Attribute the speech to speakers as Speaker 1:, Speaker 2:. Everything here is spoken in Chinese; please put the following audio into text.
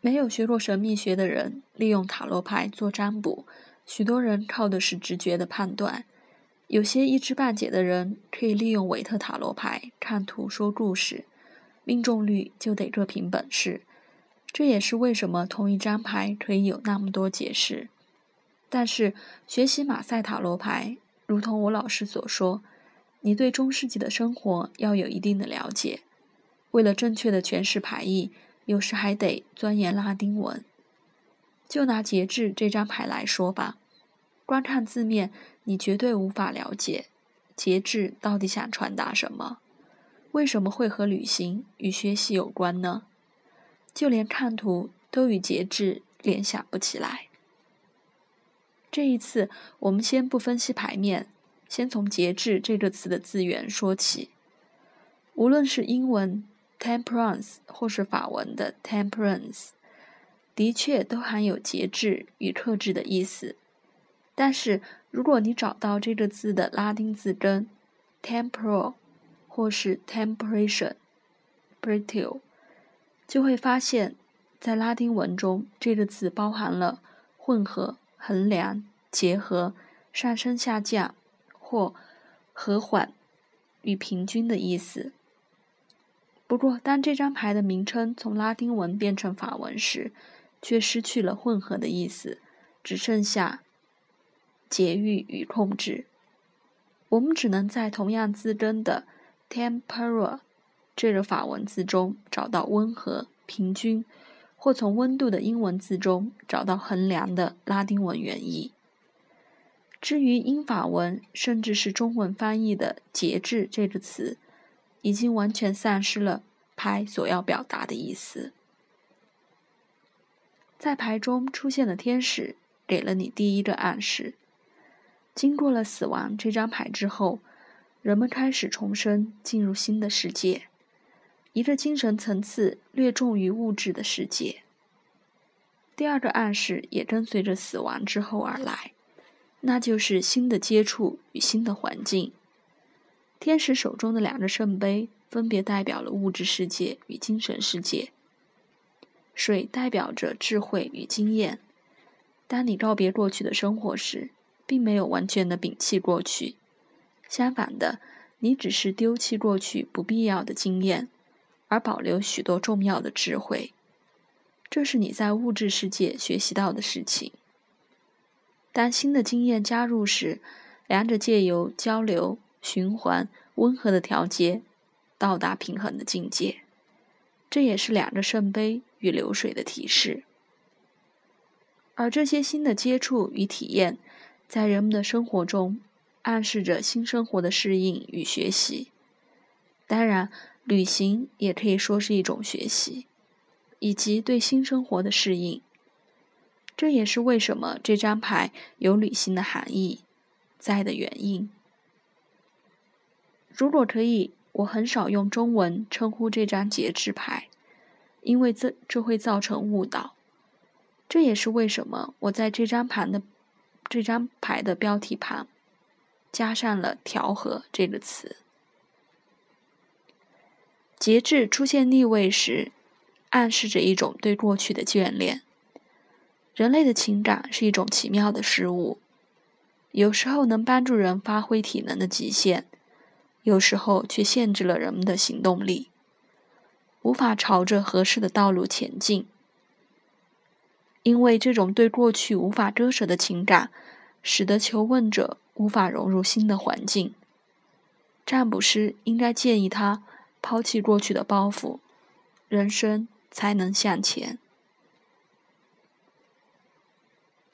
Speaker 1: 没有学过神秘学的人利用塔罗牌做占卜，许多人靠的是直觉的判断。有些一知半解的人可以利用韦特塔罗牌看图说故事，命中率就得各凭本事。这也是为什么同一张牌可以有那么多解释。但是学习马赛塔罗牌，如同我老师所说，你对中世纪的生活要有一定的了解。为了正确的诠释牌意。有时还得钻研拉丁文。就拿节制这张牌来说吧，光看字面，你绝对无法了解节制到底想传达什么。为什么会和旅行与学习有关呢？就连看图都与节制联想不起来。这一次，我们先不分析牌面，先从节制这个词的字源说起。无论是英文。Temperance 或是法文的 Temperance，的确都含有节制与克制的意思。但是，如果你找到这个字的拉丁字根 Temporal 或是 Temperation，Brittle，就会发现，在拉丁文中，这个字包含了混合、衡量、结合、上升、下降或和缓与平均的意思。不过，当这张牌的名称从拉丁文变成法文时，却失去了混合的意思，只剩下节欲与控制。我们只能在同样字根的 “tempera” 这个法文字中找到温和、平均，或从温度的英文字中找到衡量的拉丁文原意。至于英法文，甚至是中文翻译的“节制”这个词。已经完全丧失了牌所要表达的意思。在牌中出现的天使给了你第一个暗示：经过了死亡这张牌之后，人们开始重生，进入新的世界，一个精神层次略重于物质的世界。第二个暗示也跟随着死亡之后而来，那就是新的接触与新的环境。天使手中的两个圣杯分别代表了物质世界与精神世界。水代表着智慧与经验。当你告别过去的生活时，并没有完全的摒弃过去，相反的，你只是丢弃过去不必要的经验，而保留许多重要的智慧。这是你在物质世界学习到的事情。当新的经验加入时，两者借由交流。循环温和的调节，到达平衡的境界。这也是两个圣杯与流水的提示。而这些新的接触与体验，在人们的生活中，暗示着新生活的适应与学习。当然，旅行也可以说是一种学习，以及对新生活的适应。这也是为什么这张牌有旅行的含义在的原因。如果可以，我很少用中文称呼这张节制牌，因为这这会造成误导。这也是为什么我在这张盘的这张牌的标题旁加上了“调和”这个词。节制出现逆位时，暗示着一种对过去的眷恋。人类的情感是一种奇妙的事物，有时候能帮助人发挥体能的极限。有时候却限制了人们的行动力，无法朝着合适的道路前进。因为这种对过去无法割舍的情感，使得求问者无法融入新的环境。占卜师应该建议他抛弃过去的包袱，人生才能向前。